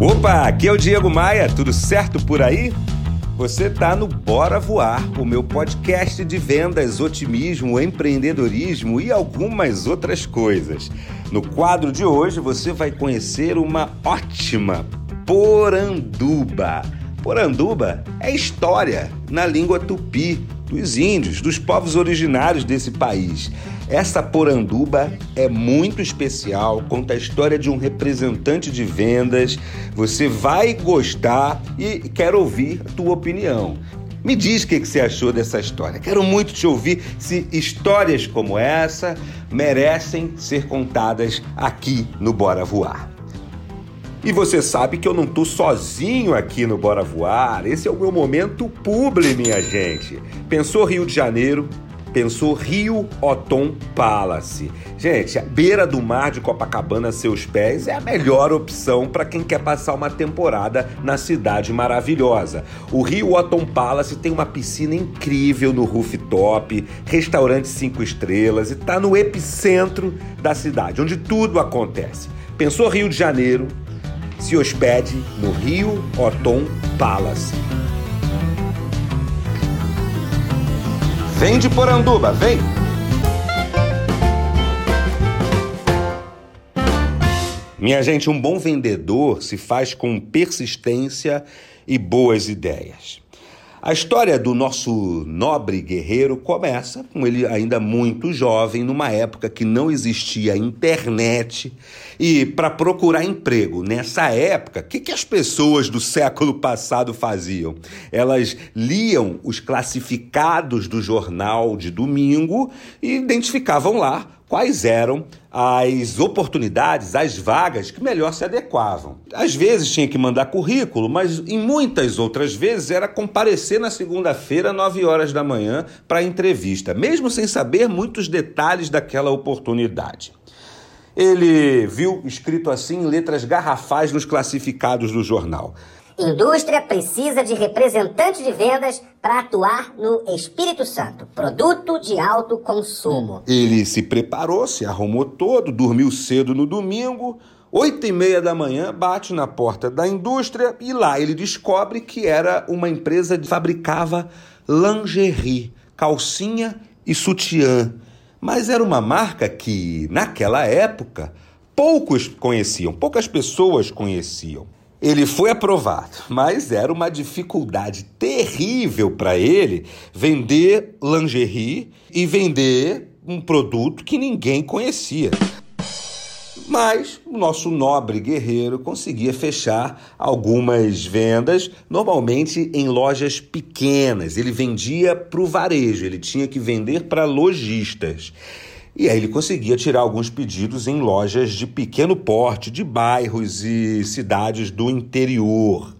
Opa, aqui é o Diego Maia, tudo certo por aí? Você tá no Bora Voar, o meu podcast de vendas, otimismo, empreendedorismo e algumas outras coisas. No quadro de hoje você vai conhecer uma ótima poranduba. Poranduba é história na língua tupi dos índios, dos povos originários desse país. Essa poranduba é muito especial, conta a história de um representante de vendas. Você vai gostar e quero ouvir a tua opinião. Me diz o que você achou dessa história. Quero muito te ouvir se histórias como essa merecem ser contadas aqui no Bora Voar. E você sabe que eu não tô sozinho aqui no Bora Voar. Esse é o meu momento publi, minha gente. Pensou Rio de Janeiro? Pensou Rio Otom Palace. Gente, a beira do mar de Copacabana a seus pés é a melhor opção para quem quer passar uma temporada na cidade maravilhosa. O Rio Otom Palace tem uma piscina incrível no rooftop, restaurante cinco estrelas e está no epicentro da cidade, onde tudo acontece. Pensou Rio de Janeiro? Se hospede no Rio Otom Palace. Vem de Poranduba, vem! Minha gente, um bom vendedor se faz com persistência e boas ideias. A história do nosso nobre guerreiro começa com ele ainda muito jovem, numa época que não existia internet. E para procurar emprego nessa época, o que, que as pessoas do século passado faziam? Elas liam os classificados do jornal de domingo e identificavam lá quais eram as oportunidades, as vagas que melhor se adequavam. Às vezes tinha que mandar currículo, mas em muitas outras vezes era comparecer na segunda-feira, 9 horas da manhã, para a entrevista, mesmo sem saber muitos detalhes daquela oportunidade. Ele viu escrito assim em letras garrafais nos classificados do jornal. Indústria precisa de representante de vendas para atuar no Espírito Santo. Produto de alto consumo. Ele se preparou, se arrumou todo, dormiu cedo no domingo. Oito e meia da manhã, bate na porta da indústria e lá ele descobre que era uma empresa que fabricava lingerie, calcinha e sutiã. Mas era uma marca que, naquela época, poucos conheciam, poucas pessoas conheciam. Ele foi aprovado, mas era uma dificuldade terrível para ele vender lingerie e vender um produto que ninguém conhecia. Mas o nosso nobre guerreiro conseguia fechar algumas vendas, normalmente em lojas pequenas. Ele vendia para o varejo, ele tinha que vender para lojistas. E aí ele conseguia tirar alguns pedidos em lojas de pequeno porte, de bairros e cidades do interior.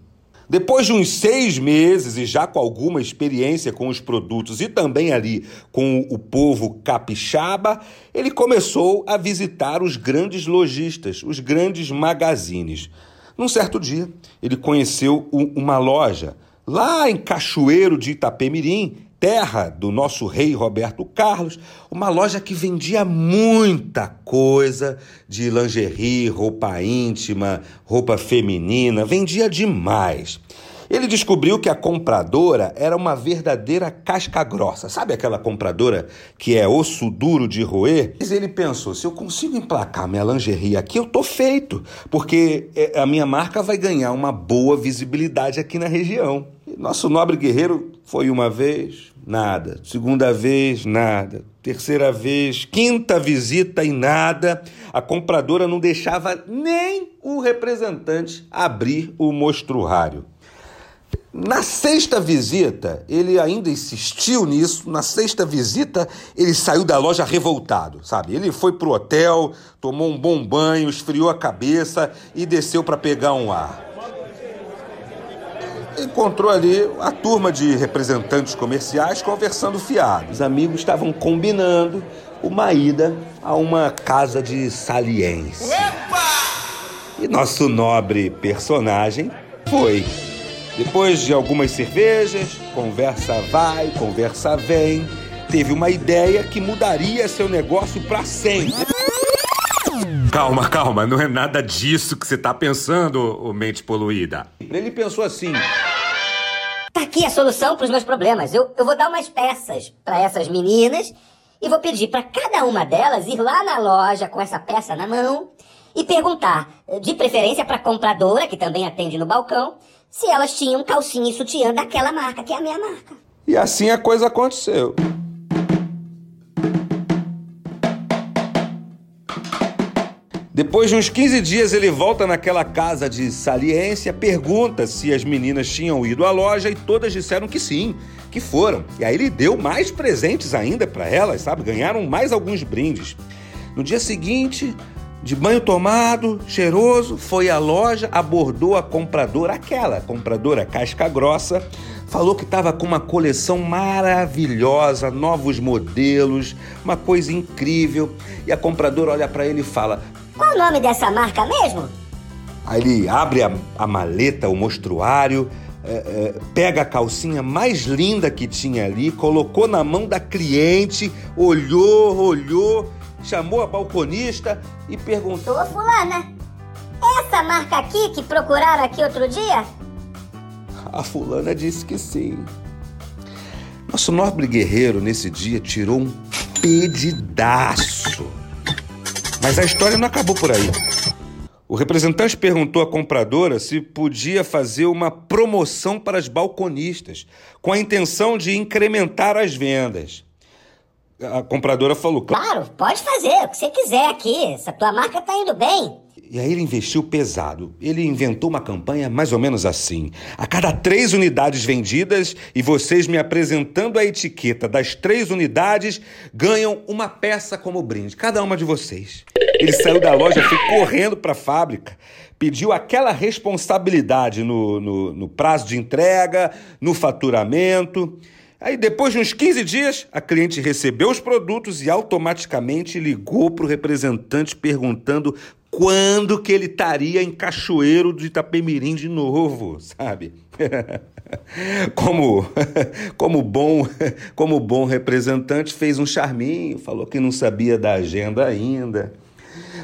Depois de uns seis meses e já com alguma experiência com os produtos e também ali com o povo capixaba, ele começou a visitar os grandes lojistas, os grandes magazines. Num certo dia, ele conheceu uma loja lá em Cachoeiro de Itapemirim, terra do nosso rei Roberto Carlos, uma loja que vendia muita coisa de lingerie, roupa íntima, roupa feminina, vendia demais. Ele descobriu que a compradora era uma verdadeira casca grossa. Sabe aquela compradora que é osso duro de roer? Mas ele pensou: se eu consigo emplacar minha lingerie aqui, eu tô feito, porque é, a minha marca vai ganhar uma boa visibilidade aqui na região. Nosso nobre guerreiro foi uma vez, nada. Segunda vez, nada. Terceira vez, quinta visita e nada. A compradora não deixava nem o representante abrir o mostruário. Na sexta visita, ele ainda insistiu nisso. Na sexta visita, ele saiu da loja revoltado, sabe? Ele foi pro hotel, tomou um bom banho, esfriou a cabeça e desceu para pegar um ar. Encontrou ali a turma de representantes comerciais conversando fiado. Os amigos estavam combinando uma ida a uma casa de saliência. E nosso nobre personagem foi. Depois de algumas cervejas, conversa vai, conversa vem, teve uma ideia que mudaria seu negócio para sempre. Calma, calma, não é nada disso que você tá pensando, mente poluída. Ele pensou assim. Tá aqui a solução para os meus problemas. Eu, eu vou dar umas peças para essas meninas e vou pedir para cada uma delas ir lá na loja com essa peça na mão e perguntar, de preferência para a compradora, que também atende no balcão, se elas tinham calcinha e sutiã daquela marca, que é a minha marca. E assim a coisa aconteceu. Depois de uns 15 dias, ele volta naquela casa de saliência, pergunta se as meninas tinham ido à loja e todas disseram que sim, que foram. E aí ele deu mais presentes ainda para elas, sabe? Ganharam mais alguns brindes. No dia seguinte, de banho tomado, cheiroso, foi à loja, abordou a compradora, aquela compradora casca grossa, falou que estava com uma coleção maravilhosa, novos modelos, uma coisa incrível. E a compradora olha para ele e fala: qual o nome dessa marca mesmo? Aí ele abre a, a maleta, o mostruário, é, é, pega a calcinha mais linda que tinha ali, colocou na mão da cliente, olhou, olhou, chamou a balconista e perguntou: Ô Fulana, essa marca aqui que procuraram aqui outro dia? A fulana disse que sim. Nosso nobre guerreiro nesse dia tirou um pedidaço. Mas a história não acabou por aí. O representante perguntou à compradora se podia fazer uma promoção para as balconistas, com a intenção de incrementar as vendas. A compradora falou: Claro, pode fazer o que você quiser aqui. Essa tua marca está indo bem. E aí ele investiu pesado. Ele inventou uma campanha mais ou menos assim. A cada três unidades vendidas e vocês me apresentando a etiqueta das três unidades, ganham uma peça como brinde, cada uma de vocês. Ele saiu da loja, foi correndo para a fábrica, pediu aquela responsabilidade no, no, no prazo de entrega, no faturamento. Aí, depois de uns 15 dias, a cliente recebeu os produtos e automaticamente ligou para o representante perguntando quando que ele estaria em Cachoeiro de Itapemirim de novo, sabe? como como bom como bom representante fez um charminho, falou que não sabia da agenda ainda.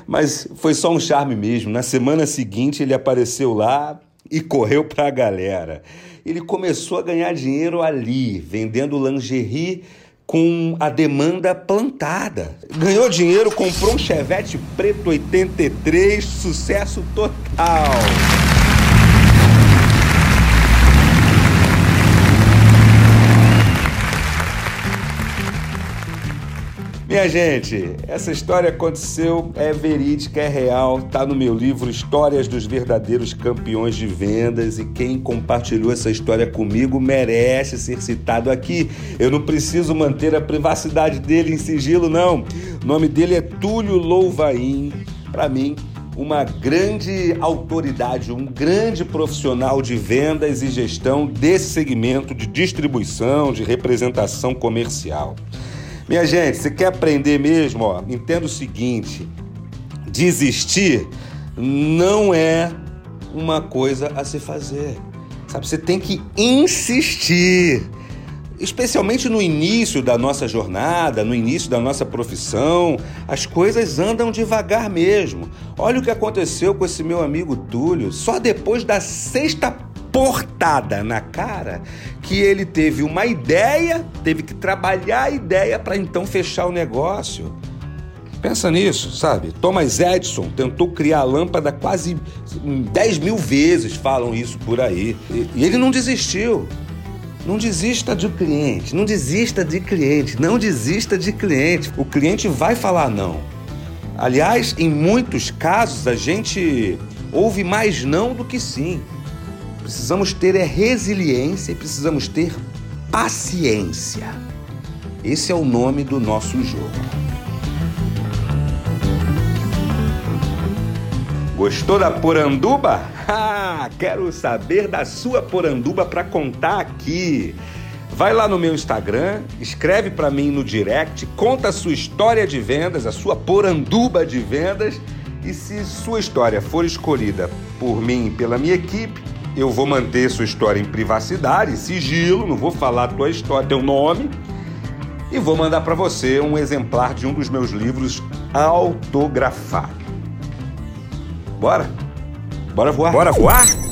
Mas foi só um charme mesmo. Na semana seguinte ele apareceu lá e correu para a galera. Ele começou a ganhar dinheiro ali, vendendo lingerie com a demanda plantada. Ganhou dinheiro, comprou um Chevette preto 83, sucesso total. Minha gente, essa história aconteceu, é verídica, é real, tá no meu livro Histórias dos Verdadeiros Campeões de Vendas e quem compartilhou essa história comigo merece ser citado aqui. Eu não preciso manter a privacidade dele em sigilo, não. O nome dele é Túlio Louvain. Para mim, uma grande autoridade, um grande profissional de vendas e gestão desse segmento de distribuição, de representação comercial. Minha gente, você quer aprender mesmo? Ó, entenda o seguinte: desistir não é uma coisa a se fazer. Sabe, você tem que insistir. Especialmente no início da nossa jornada, no início da nossa profissão, as coisas andam devagar mesmo. Olha o que aconteceu com esse meu amigo Túlio. Só depois da sexta portada na cara que ele teve uma ideia, teve que trabalhar a ideia para então fechar o negócio. Pensa nisso, sabe? Thomas Edison tentou criar a lâmpada quase 10 mil vezes, falam isso por aí. E ele não desistiu. Não desista de cliente, não desista de cliente, não desista de cliente. O cliente vai falar não. Aliás, em muitos casos a gente ouve mais não do que sim. Precisamos ter é resiliência e precisamos ter paciência. Esse é o nome do nosso jogo. Gostou da poranduba? Ah, quero saber da sua poranduba para contar aqui. Vai lá no meu Instagram, escreve para mim no direct, conta a sua história de vendas, a sua poranduba de vendas. E se sua história for escolhida por mim e pela minha equipe, eu vou manter sua história em privacidade, sigilo, não vou falar tua história, teu nome, e vou mandar para você um exemplar de um dos meus livros autografado. Bora? Bora voar? Bora voar?